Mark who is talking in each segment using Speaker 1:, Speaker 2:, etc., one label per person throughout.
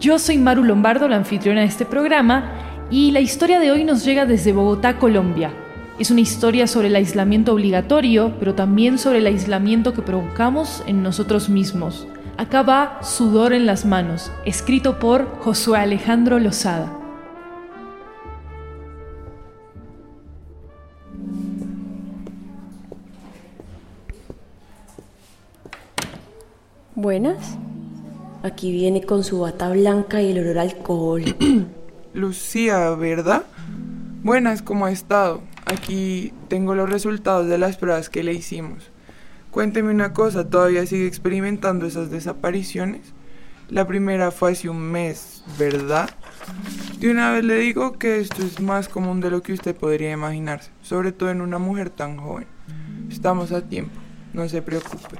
Speaker 1: yo soy Maru Lombardo, la anfitriona de este programa, y la historia de hoy nos llega desde Bogotá, Colombia. Es una historia sobre el aislamiento obligatorio, pero también sobre el aislamiento que provocamos en nosotros mismos. Acá va Sudor en las manos, escrito por Josué Alejandro Lozada.
Speaker 2: Buenas. Aquí viene con su bata blanca y el olor a alcohol.
Speaker 3: Lucía, ¿verdad? Buenas, ¿cómo ha estado? Aquí tengo los resultados de las pruebas que le hicimos. Cuénteme una cosa, ¿todavía sigue experimentando esas desapariciones? La primera fue hace un mes, ¿verdad? De una vez le digo que esto es más común de lo que usted podría imaginarse, sobre todo en una mujer tan joven. Estamos a tiempo, no se preocupe.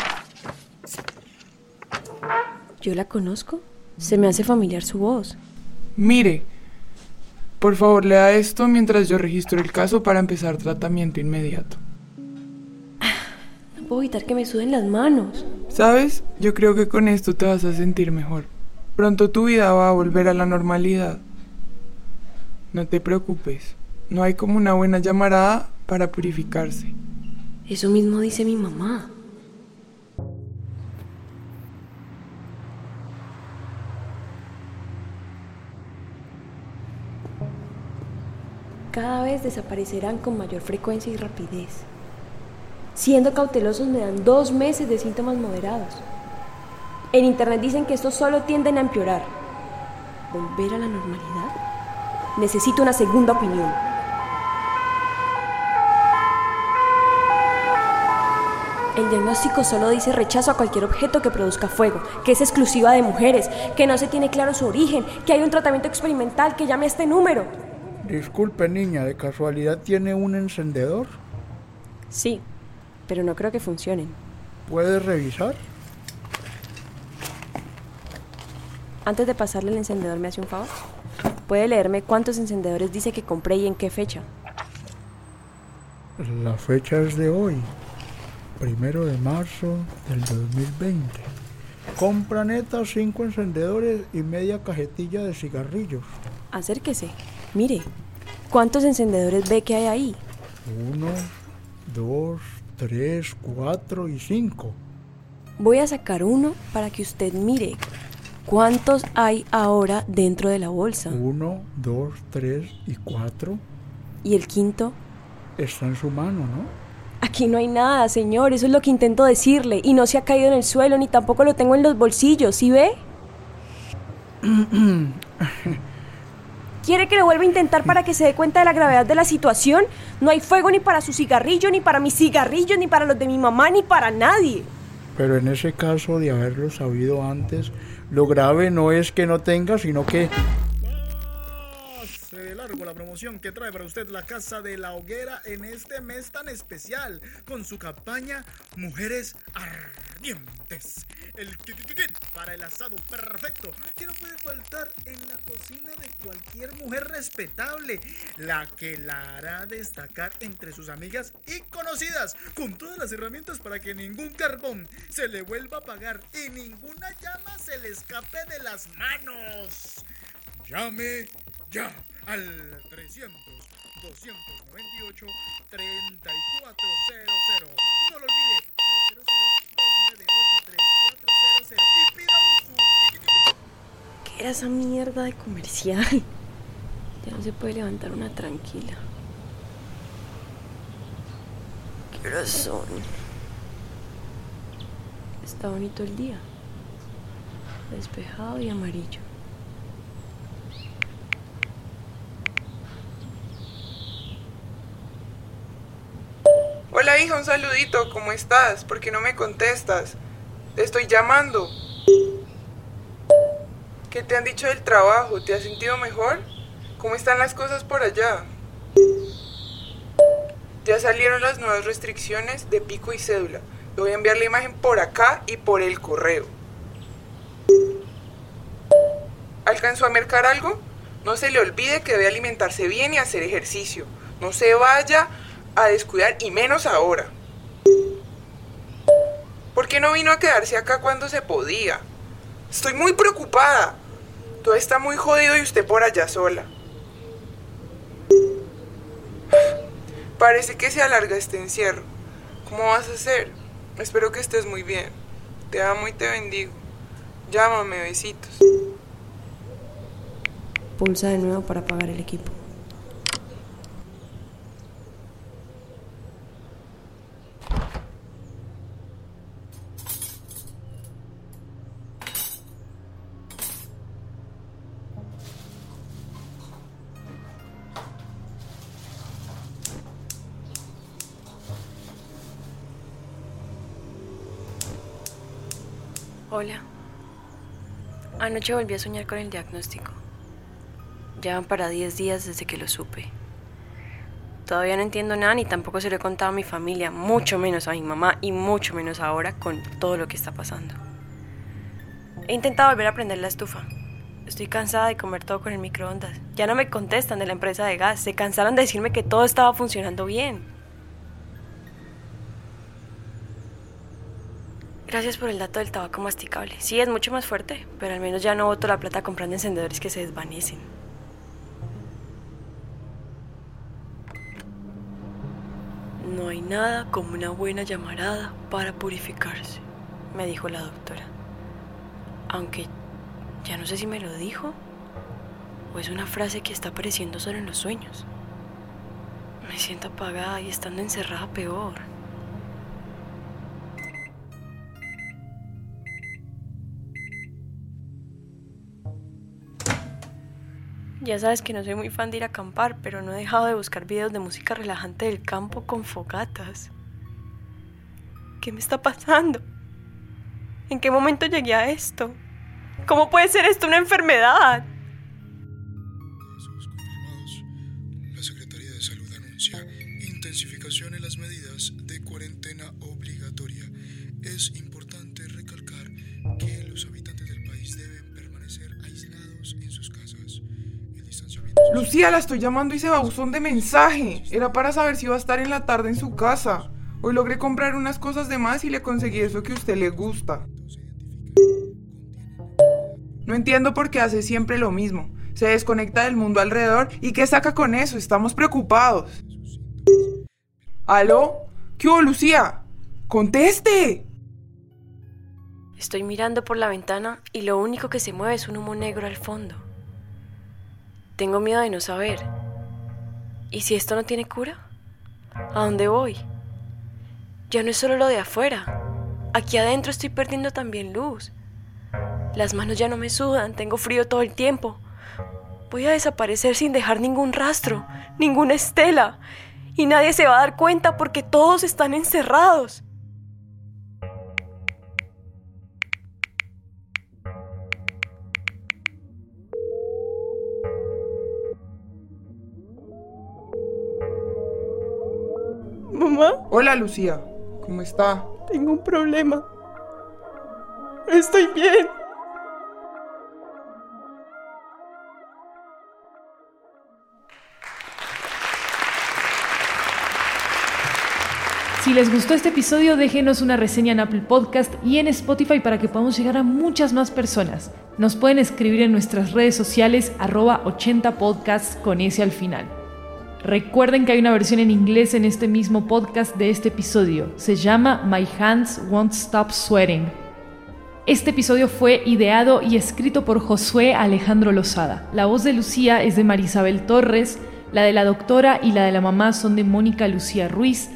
Speaker 2: ¿Yo la conozco? Se me hace familiar su voz.
Speaker 3: Mire, por favor lea esto mientras yo registro el caso para empezar tratamiento inmediato.
Speaker 2: No puedo evitar que me suden las manos.
Speaker 3: ¿Sabes? Yo creo que con esto te vas a sentir mejor. Pronto tu vida va a volver a la normalidad. No te preocupes. No hay como una buena llamarada para purificarse.
Speaker 2: Eso mismo dice mi mamá. Cada vez desaparecerán con mayor frecuencia y rapidez. Siendo cautelosos me dan dos meses de síntomas moderados. En internet dicen que estos solo tienden a empeorar. ¿Volver a la normalidad? Necesito una segunda opinión. El diagnóstico solo dice rechazo a cualquier objeto que produzca fuego, que es exclusiva de mujeres, que no se tiene claro su origen, que hay un tratamiento experimental que llame a este número.
Speaker 4: Disculpe, niña, ¿de casualidad tiene un encendedor?
Speaker 2: Sí, pero no creo que funcionen.
Speaker 4: ¿Puede revisar?
Speaker 2: Antes de pasarle el encendedor, ¿me hace un favor? ¿Puede leerme cuántos encendedores dice que compré y en qué fecha?
Speaker 4: La fecha es de hoy, primero de marzo del 2020. Compra neta cinco encendedores y media cajetilla de cigarrillos.
Speaker 2: Acérquese. Mire, ¿cuántos encendedores ve que hay ahí?
Speaker 4: Uno, dos, tres, cuatro y cinco.
Speaker 2: Voy a sacar uno para que usted mire cuántos hay ahora dentro de la bolsa.
Speaker 4: Uno, dos, tres y cuatro.
Speaker 2: ¿Y el quinto?
Speaker 4: Está en su mano, ¿no?
Speaker 2: Aquí no hay nada, señor. Eso es lo que intento decirle. Y no se ha caído en el suelo, ni tampoco lo tengo en los bolsillos. ¿Sí ve? ¿Quiere que lo vuelva a intentar para que se dé cuenta de la gravedad de la situación? No hay fuego ni para su cigarrillo, ni para mis cigarrillos, ni para los de mi mamá, ni para nadie.
Speaker 4: Pero en ese caso de haberlo sabido antes, lo grave no es que no tenga, sino que
Speaker 5: promoción que trae para usted la Casa de la Hoguera en este mes tan especial con su campaña Mujeres Ardientes. El kit para el asado perfecto que no puede faltar en la cocina de cualquier mujer respetable, la que la hará destacar entre sus amigas y conocidas, con todas las herramientas para que ningún carbón se le vuelva a apagar y ninguna llama se le escape de las manos. Llame ya al 300 298 3400. No lo olvide, 300 298 3400 y pida su.
Speaker 2: ¿Qué ¿Qué era esa mierda de comercial? Ya no se puede levantar una tranquila. ¿Qué horas son? Está bonito el día. Despejado y amarillo.
Speaker 3: Hola un saludito, ¿cómo estás? ¿Por qué no me contestas? Te estoy llamando. ¿Qué te han dicho del trabajo? ¿Te has sentido mejor? ¿Cómo están las cosas por allá? Ya salieron las nuevas restricciones de pico y cédula. Le voy a enviar la imagen por acá y por el correo. ¿Alcanzó a mercar algo? No se le olvide que debe alimentarse bien y hacer ejercicio. No se vaya a descuidar y menos ahora. ¿Por qué no vino a quedarse acá cuando se podía? Estoy muy preocupada. Todo está muy jodido y usted por allá sola. Parece que se alarga este encierro. ¿Cómo vas a hacer? Espero que estés muy bien. Te amo y te bendigo. Llámame, besitos.
Speaker 2: Pulsa de nuevo para apagar el equipo. Hola. Anoche volví a soñar con el diagnóstico. Ya van para 10 días desde que lo supe. Todavía no entiendo nada ni tampoco se lo he contado a mi familia, mucho menos a mi mamá y mucho menos ahora con todo lo que está pasando. He intentado volver a prender la estufa. Estoy cansada de comer todo con el microondas. Ya no me contestan de la empresa de gas. Se cansaron de decirme que todo estaba funcionando bien. Gracias por el dato del tabaco masticable. Sí, es mucho más fuerte, pero al menos ya no boto la plata comprando encendedores que se desvanecen. No hay nada como una buena llamarada para purificarse, me dijo la doctora. Aunque ya no sé si me lo dijo o es una frase que está apareciendo solo en los sueños. Me siento apagada y estando encerrada peor. Ya sabes que no soy muy fan de ir a acampar, pero no he dejado de buscar videos de música relajante del campo con fogatas. ¿Qué me está pasando? ¿En qué momento llegué a esto? ¿Cómo puede ser esto una enfermedad?
Speaker 5: La Secretaría de Salud anuncia intensificación en las medidas de cuarentena obligatoria. Es importante
Speaker 3: Lucía, la estoy llamando y se va buzón de mensaje. Era para saber si iba a estar en la tarde en su casa. Hoy logré comprar unas cosas de más y le conseguí eso que a usted le gusta. No entiendo por qué hace siempre lo mismo. Se desconecta del mundo alrededor y ¿qué saca con eso? Estamos preocupados. ¿Aló? ¿Qué hubo, Lucía? ¡Conteste!
Speaker 2: Estoy mirando por la ventana y lo único que se mueve es un humo negro al fondo. Tengo miedo de no saber. ¿Y si esto no tiene cura? ¿A dónde voy? Ya no es solo lo de afuera. Aquí adentro estoy perdiendo también luz. Las manos ya no me sudan, tengo frío todo el tiempo. Voy a desaparecer sin dejar ningún rastro, ninguna estela. Y nadie se va a dar cuenta porque todos están encerrados.
Speaker 3: Hola, Lucía. ¿Cómo está?
Speaker 2: tengo un problema. Estoy bien.
Speaker 1: Si les gustó este episodio, déjenos una reseña en Apple Podcast y en Spotify para que podamos llegar a muchas más personas. Nos pueden escribir en nuestras redes sociales arroba 80podcasts con ese al final. Recuerden que hay una versión en inglés en este mismo podcast de este episodio. Se llama My Hands Won't Stop Sweating. Este episodio fue ideado y escrito por Josué Alejandro Lozada. La voz de Lucía es de Marisabel Torres, la de la doctora y la de la mamá son de Mónica Lucía Ruiz,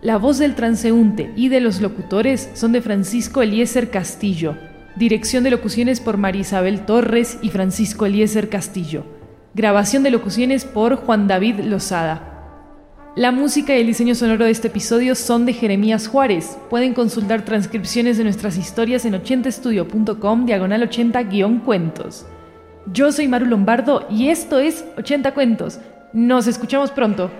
Speaker 1: la voz del transeúnte y de los locutores son de Francisco Eliezer Castillo. Dirección de locuciones por Marisabel Torres y Francisco Eliezer Castillo. Grabación de locuciones por Juan David Lozada. La música y el diseño sonoro de este episodio son de Jeremías Juárez. Pueden consultar transcripciones de nuestras historias en 80estudio.com diagonal 80-cuentos. Yo soy Maru Lombardo y esto es 80 Cuentos. Nos escuchamos pronto.